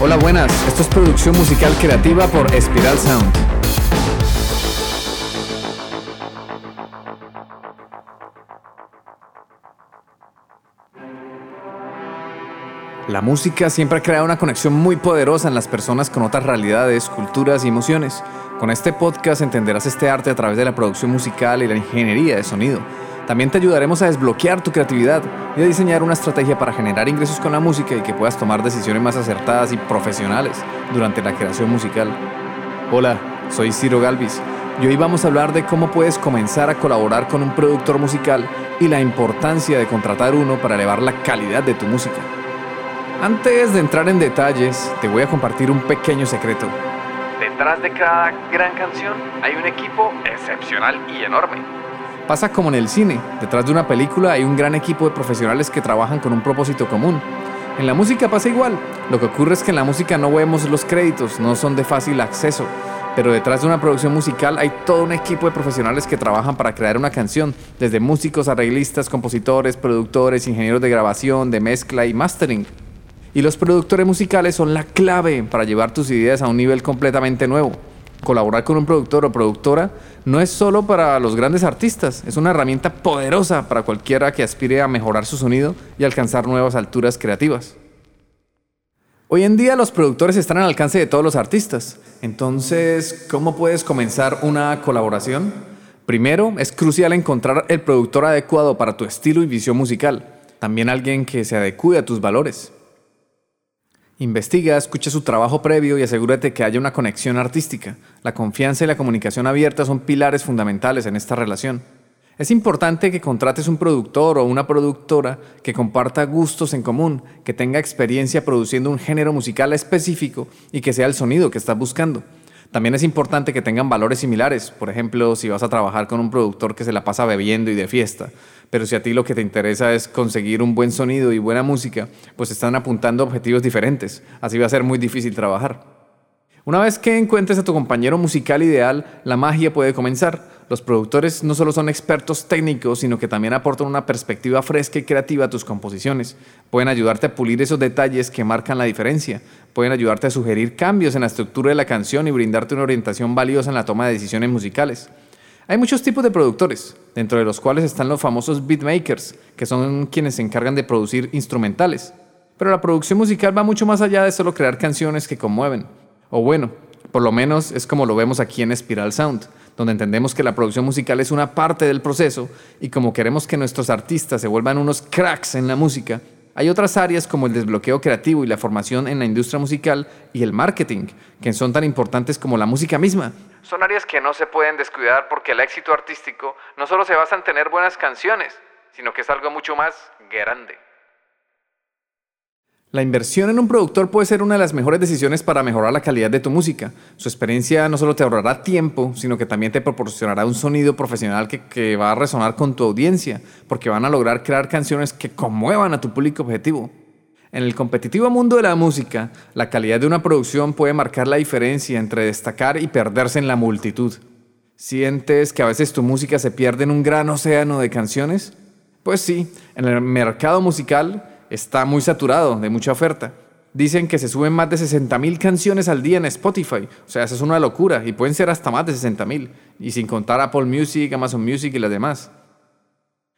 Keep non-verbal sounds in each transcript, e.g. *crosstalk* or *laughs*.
Hola, buenas. Esto es producción musical creativa por Espiral Sound. La música siempre ha creado una conexión muy poderosa en las personas con otras realidades, culturas y emociones. Con este podcast entenderás este arte a través de la producción musical y la ingeniería de sonido. También te ayudaremos a desbloquear tu creatividad y a diseñar una estrategia para generar ingresos con la música y que puedas tomar decisiones más acertadas y profesionales durante la creación musical. Hola, soy Ciro Galvis y hoy vamos a hablar de cómo puedes comenzar a colaborar con un productor musical y la importancia de contratar uno para elevar la calidad de tu música. Antes de entrar en detalles, te voy a compartir un pequeño secreto. Detrás de cada gran canción hay un equipo excepcional y enorme. Pasa como en el cine, detrás de una película hay un gran equipo de profesionales que trabajan con un propósito común. En la música pasa igual, lo que ocurre es que en la música no vemos los créditos, no son de fácil acceso, pero detrás de una producción musical hay todo un equipo de profesionales que trabajan para crear una canción, desde músicos, arreglistas, compositores, productores, ingenieros de grabación, de mezcla y mastering. Y los productores musicales son la clave para llevar tus ideas a un nivel completamente nuevo. Colaborar con un productor o productora no es solo para los grandes artistas, es una herramienta poderosa para cualquiera que aspire a mejorar su sonido y alcanzar nuevas alturas creativas. Hoy en día los productores están al alcance de todos los artistas, entonces, ¿cómo puedes comenzar una colaboración? Primero, es crucial encontrar el productor adecuado para tu estilo y visión musical, también alguien que se adecue a tus valores. Investiga, escucha su trabajo previo y asegúrate que haya una conexión artística. La confianza y la comunicación abierta son pilares fundamentales en esta relación. Es importante que contrates un productor o una productora que comparta gustos en común, que tenga experiencia produciendo un género musical específico y que sea el sonido que estás buscando. También es importante que tengan valores similares, por ejemplo, si vas a trabajar con un productor que se la pasa bebiendo y de fiesta, pero si a ti lo que te interesa es conseguir un buen sonido y buena música, pues están apuntando objetivos diferentes, así va a ser muy difícil trabajar. Una vez que encuentres a tu compañero musical ideal, la magia puede comenzar. Los productores no solo son expertos técnicos, sino que también aportan una perspectiva fresca y creativa a tus composiciones. Pueden ayudarte a pulir esos detalles que marcan la diferencia. Pueden ayudarte a sugerir cambios en la estructura de la canción y brindarte una orientación valiosa en la toma de decisiones musicales. Hay muchos tipos de productores, dentro de los cuales están los famosos beatmakers, que son quienes se encargan de producir instrumentales. Pero la producción musical va mucho más allá de solo crear canciones que conmueven. O bueno, por lo menos es como lo vemos aquí en Spiral Sound donde entendemos que la producción musical es una parte del proceso y como queremos que nuestros artistas se vuelvan unos cracks en la música, hay otras áreas como el desbloqueo creativo y la formación en la industria musical y el marketing, que son tan importantes como la música misma. Son áreas que no se pueden descuidar porque el éxito artístico no solo se basa en tener buenas canciones, sino que es algo mucho más grande. La inversión en un productor puede ser una de las mejores decisiones para mejorar la calidad de tu música. Su experiencia no solo te ahorrará tiempo, sino que también te proporcionará un sonido profesional que, va a resonar con tu audiencia, porque van a lograr crear canciones que conmuevan a tu público objetivo. En el competitivo mundo de la música, la calidad de una producción puede marcar la diferencia entre destacar y perderse en la multitud. ¿Sientes que a veces tu música se pierde en un gran océano de canciones? Pues sí, en el mercado musical está muy saturado de mucha oferta. Dicen que se suben más de 60.000 canciones al día en Spotify. O sea, eso es una locura. Y pueden ser hasta más de 60.000. Y sin contar Apple Music, Amazon Music y las demás.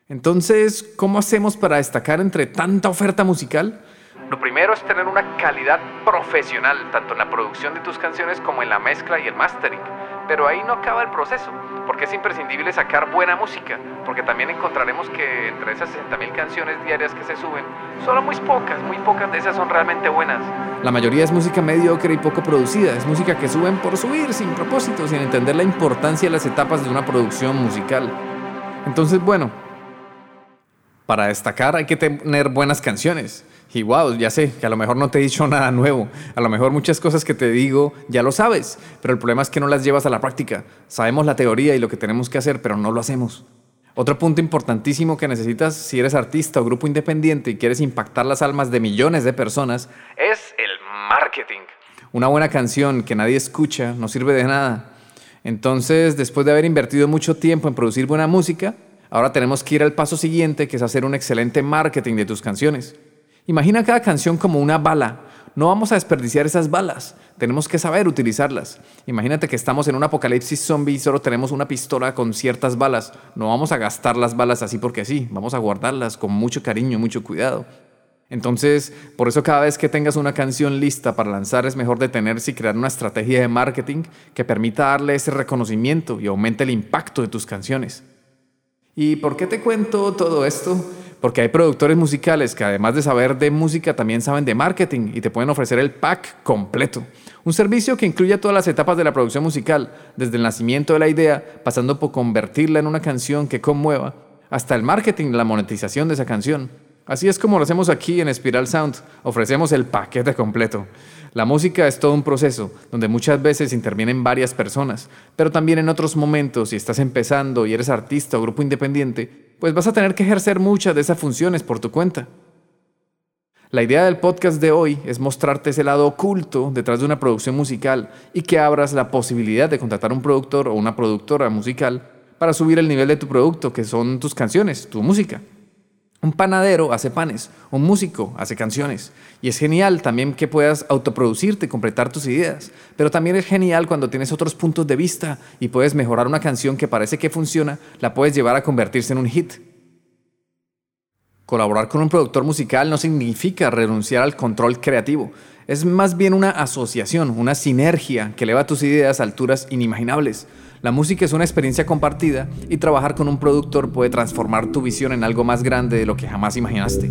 Entonces, ¿cómo hacemos para destacar entre tanta oferta musical? Lo primero es tener una calidad profesional, tanto en la producción de tus canciones como en la mezcla y el mastering. Pero ahí no acaba el proceso, porque es imprescindible sacar buena música, porque también encontraremos que entre esas 60.000 canciones diarias que se suben, solo muy pocas, muy pocas de esas son realmente buenas. La mayoría es música mediocre y poco producida, es música que suben por subir, sin propósito, sin entender la importancia de las etapas de una producción musical. Entonces, bueno, para destacar hay que tener buenas canciones. Y wow, ya sé que a lo mejor no te he dicho *laughs* nada nuevo. A lo mejor muchas cosas que te digo ya lo sabes, pero el problema es que no las llevas a la práctica. Sabemos la teoría y lo que tenemos que hacer, pero no lo hacemos. Otro punto importantísimo que necesitas si eres artista o grupo independiente y quieres impactar las almas de millones de personas es el marketing. Una buena canción que nadie escucha no sirve de nada. Entonces, después de haber invertido mucho tiempo en producir buena música, ahora tenemos que ir al paso siguiente, que es hacer un excelente marketing de tus canciones. Imagina cada canción como una bala. no vamos a desperdiciar esas balas. Tenemos que saber utilizarlas. Imagínate que estamos en un apocalipsis zombie y solo tenemos una pistola con ciertas balas. No vamos a gastar las balas así porque sí. Vamos a guardarlas con mucho cariño, mucho cuidado. Entonces, por eso cada vez que tengas una canción lista para lanzar es mejor detenerse y crear una estrategia de marketing que permita darle ese reconocimiento y aumente el impacto de tus canciones. ¿Y por qué te cuento todo esto? Porque hay productores musicales que además de saber de música también saben de marketing y te pueden ofrecer el pack completo. Un servicio que incluye todas las etapas de la producción musical, desde el nacimiento de la idea, pasando por convertirla en una canción que conmueva, hasta el marketing, la monetización de esa canción. Así es como lo hacemos aquí en Spiral Sound, ofrecemos el paquete completo. La música es todo un proceso, donde muchas veces intervienen varias personas, pero también en otros momentos, si estás empezando y eres artista o grupo independiente, pues vas a tener que ejercer muchas de esas funciones por tu cuenta. La idea del podcast de hoy es mostrarte ese lado oculto detrás de una producción musical y que abras la posibilidad de contratar un productor o una productora musical para subir el nivel de tu producto, que son tus canciones, tu música. Un panadero hace panes, un músico hace canciones. Y es genial también que puedas autoproducirte completar tus ideas. Pero también es genial cuando tienes otros puntos de vista y puedes mejorar una canción que parece que funciona, la puedes llevar a convertirse en un hit. Colaborar con un productor musical no significa renunciar al control creativo. Es más bien una asociación, una sinergia que eleva tus ideas a alturas inimaginables. La música es una experiencia compartida y trabajar con un productor puede transformar tu visión en algo más grande de lo que jamás imaginaste.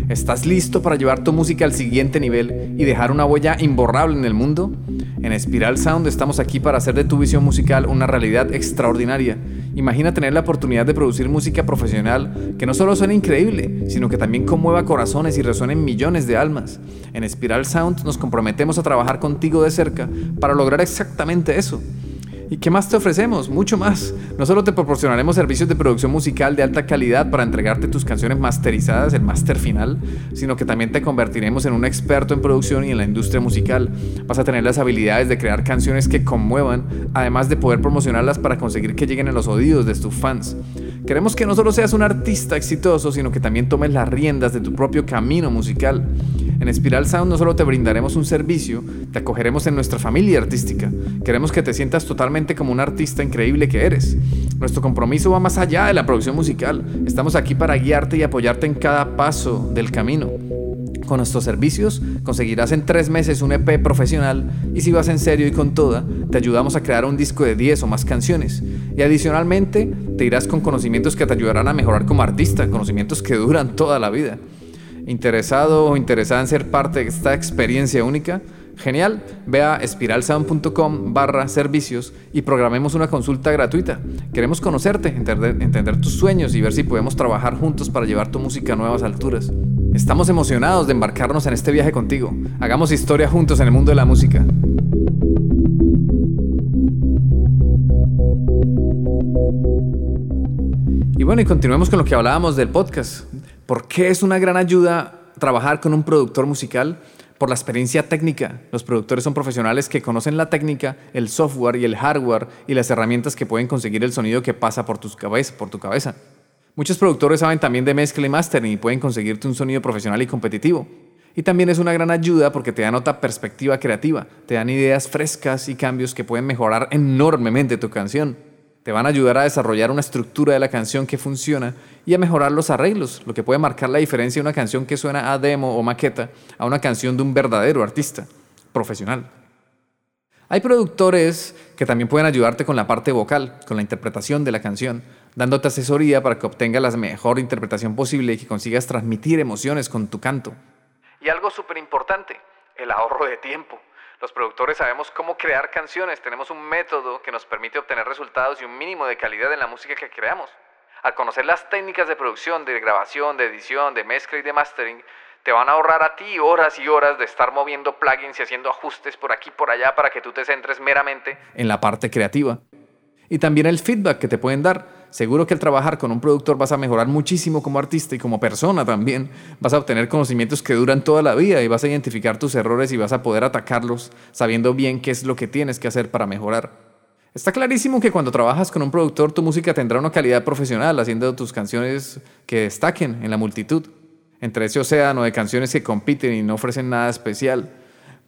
¿Estás listo para llevar tu música al siguiente nivel y dejar una huella imborrable en el mundo? En Spiral Sound estamos aquí para hacer de tu visión musical una realidad extraordinaria. Imagina tener la oportunidad de producir música profesional que no solo suene increíble, sino que también conmueva corazones y resuene en millones de almas. En Spiral Sound nos comprometemos a trabajar contigo de cerca para lograr exactamente eso. ¿Y qué más te ofrecemos? Mucho más. No solo te proporcionaremos servicios de producción musical de alta calidad para entregarte tus canciones masterizadas, el máster final, sino que también te convertiremos en un experto en producción y en la industria musical. Vas a tener las habilidades de crear canciones que conmuevan, además de poder promocionarlas para conseguir que lleguen a los oídos de tus fans. Queremos que no solo seas un artista exitoso, sino que también tomes las riendas de tu propio camino musical. En Spiral Sound no solo te brindaremos un servicio, te acogeremos en nuestra familia artística. Queremos que te sientas totalmente como un artista increíble que eres. Nuestro compromiso va más allá de la producción musical. Estamos aquí para guiarte y apoyarte en cada paso del camino. Con nuestros servicios conseguirás en tres meses un EP profesional y si vas en serio y con toda, te ayudamos a crear un disco de 10 o más canciones. Y adicionalmente, te irás con conocimientos que te ayudarán a mejorar como artista, conocimientos que duran toda la vida interesado o interesada en ser parte de esta experiencia única, genial, ve a espiralsound.com barra servicios y programemos una consulta gratuita. Queremos conocerte, entender, entender, tus sueños y ver si podemos trabajar juntos para llevar tu música a nuevas alturas. Estamos emocionados de embarcarnos en este viaje contigo. Hagamos historia juntos en el mundo de la música. Y bueno, y continuemos con lo que hablábamos del podcast. ¿Por qué es una gran ayuda trabajar con un productor musical? Por la experiencia técnica. Los productores son profesionales que conocen la técnica, el software y el hardware y las herramientas que pueden conseguir el sonido que pasa por, tus cabeza, por tu cabeza. Muchos productores saben también de mezcla y mastering y pueden conseguirte un sonido profesional y competitivo. Y también es una gran ayuda porque te dan otra perspectiva creativa, te dan ideas frescas y cambios que pueden mejorar enormemente tu canción. Te van a ayudar a desarrollar una estructura de la canción que funciona y a mejorar los arreglos, lo que puede marcar la diferencia de una canción que suena a demo o maqueta a una canción de un verdadero artista profesional. Hay productores que también pueden ayudarte con la parte vocal, con la interpretación de la canción, dándote asesoría para que obtengas la mejor interpretación posible y que consigas transmitir emociones con tu canto. Y algo súper importante, el ahorro de tiempo. Los productores sabemos cómo crear canciones, tenemos un método que nos permite obtener resultados y un mínimo de calidad en la música que creamos. Al conocer las técnicas de producción, de grabación, de edición, de mezcla y de mastering, te van a ahorrar a ti horas y horas de estar moviendo plugins y haciendo ajustes por aquí y por allá para que tú te centres meramente en la parte creativa. Y también el feedback que te pueden dar. Seguro que al trabajar con un productor vas a mejorar muchísimo como artista y como persona también. Vas a obtener conocimientos que duran toda la vida y vas a identificar tus errores y vas a poder atacarlos sabiendo bien qué es lo que tienes que hacer para mejorar. Está clarísimo que cuando trabajas con un productor tu música tendrá una calidad profesional haciendo tus canciones que destaquen en la multitud entre ese océano de canciones que compiten y no ofrecen nada especial.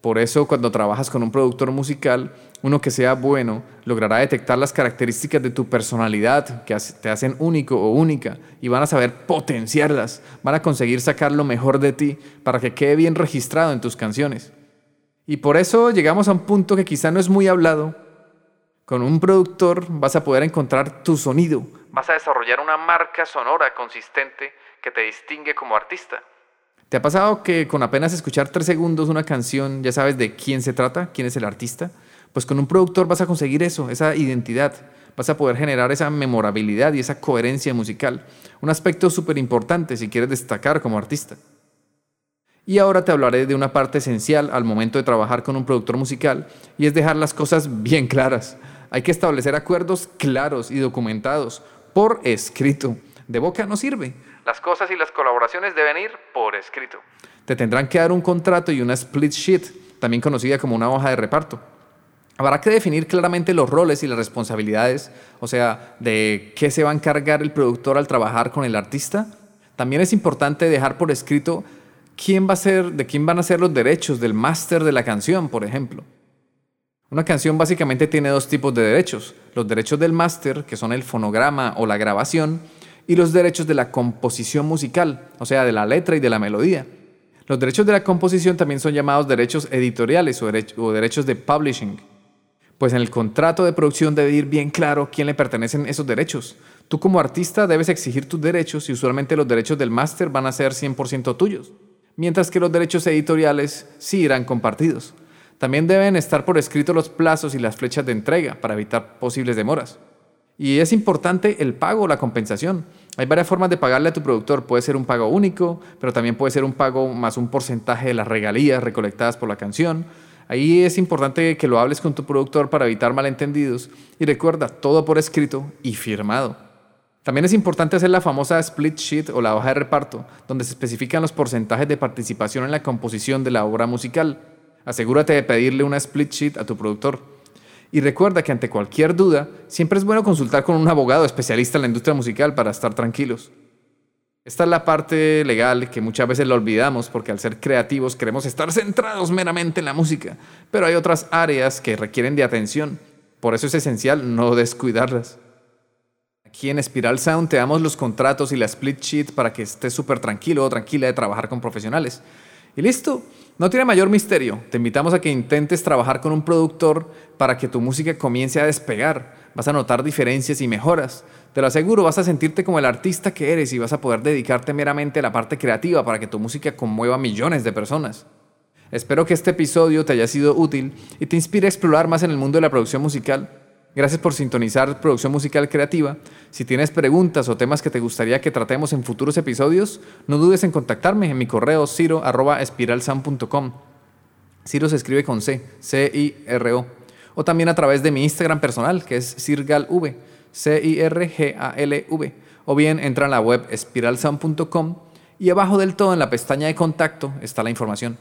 Por eso cuando trabajas con un productor musical, uno que sea bueno logrará detectar las características de tu personalidad que te hacen único o única y van a saber potenciarlas, van a conseguir sacar lo mejor de ti para que quede bien registrado en tus canciones. Y por eso llegamos a un punto que quizá no es muy hablado. Con un productor vas a poder encontrar tu sonido, vas a desarrollar una marca sonora consistente que te distingue como artista. ¿Te ha pasado que con apenas escuchar tres segundos una canción ya sabes de quién se trata, quién es el artista? Pues con un productor vas a conseguir eso, esa identidad. Vas a poder generar esa memorabilidad y esa coherencia musical. Un aspecto súper importante si quieres destacar como artista. Y ahora te hablaré de una parte esencial al momento de trabajar con un productor musical y es dejar las cosas bien claras. Hay que establecer acuerdos claros y documentados por escrito. De boca no sirve. Las cosas y las colaboraciones deben ir por escrito. Te tendrán que dar un contrato y una split sheet, también conocida como una hoja de reparto. Habrá que definir claramente los roles y las responsabilidades, o sea, de qué se va a encargar el productor al trabajar con el artista. También es importante dejar por escrito quién va a ser, de quién van a ser los derechos del máster de la canción, por ejemplo. Una canción básicamente tiene dos tipos de derechos. Los derechos del máster, que son el fonograma o la grabación, y los derechos de la composición musical, o sea, de la letra y de la melodía. Los derechos de la composición también son llamados derechos editoriales o, derechos de publishing. Pues en el contrato de producción debe ir bien claro quién le pertenecen esos derechos. Tú como artista debes exigir tus derechos y usualmente los derechos del máster van a ser 100% tuyos, mientras que los derechos editoriales sí irán compartidos. También deben estar por escrito los plazos y las flechas de entrega para evitar posibles demoras. Y es importante el pago la compensación. Hay varias formas de pagarle a tu productor. Puede ser un pago único, pero también puede ser un pago más un porcentaje de las regalías recolectadas por la canción. Ahí es importante que lo hables con tu productor para evitar malentendidos y recuerda todo por escrito y firmado. También es importante hacer la famosa split sheet o la hoja de reparto, donde se especifican los porcentajes de participación en la composición de la obra musical. Asegúrate de pedirle una split sheet a tu productor. Y recuerda que ante cualquier duda, siempre es bueno consultar con un abogado especialista en la industria musical para estar tranquilos. Esta es la parte legal que muchas veces la olvidamos porque al ser creativos queremos estar centrados meramente en la música, pero hay otras áreas que requieren de atención. Por eso es esencial no descuidarlas. Aquí en Spiral Sound te damos los contratos y la split sheet para que estés súper tranquilo o tranquila de trabajar con profesionales. Y listo, no tiene mayor misterio. Te invitamos a que intentes trabajar con un productor para que tu música comience a despegar. Vas a notar diferencias y mejoras. Te lo aseguro, vas a sentirte como el artista que eres y vas a poder dedicarte meramente a la parte creativa para que tu música conmueva a millones de personas. Espero que este episodio te haya sido útil y te inspire a explorar más en el mundo de la producción musical. Gracias por sintonizar Producción Musical Creativa. Si tienes preguntas o temas que te gustaría que tratemos en futuros episodios, no dudes en contactarme en mi correo ciro.espiralsam.com. Ciro se escribe con C, C-I-R-O. O también a través de mi Instagram personal, que es cirgalv, C-I-R-G-A-L-V. O bien entra en la web espiralsound.com y abajo del todo en la pestaña de contacto está la información.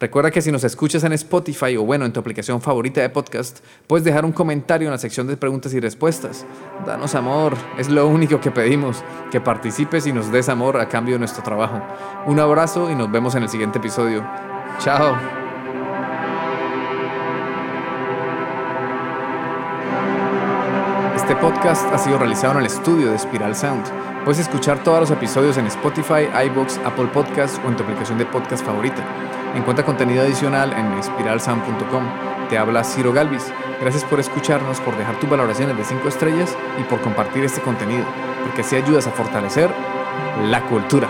Recuerda que si nos escuchas en Spotify o bueno, en tu aplicación favorita de podcast, puedes dejar un comentario en la sección de preguntas y respuestas. Danos amor, es lo único que pedimos, que participes y nos des amor a cambio de nuestro trabajo. Un abrazo y nos vemos en el siguiente episodio. Chao. Este podcast ha sido realizado en el estudio de Spiral Sound. Puedes escuchar todos los episodios en Spotify, iBox, Apple Podcasts o en tu aplicación de podcast favorita. Encuentra contenido adicional en espiralsound.com. Te habla Ciro Galvis. Gracias por escucharnos, por dejar tus valoraciones de 5 estrellas y por compartir este contenido, porque así ayudas a fortalecer la cultura.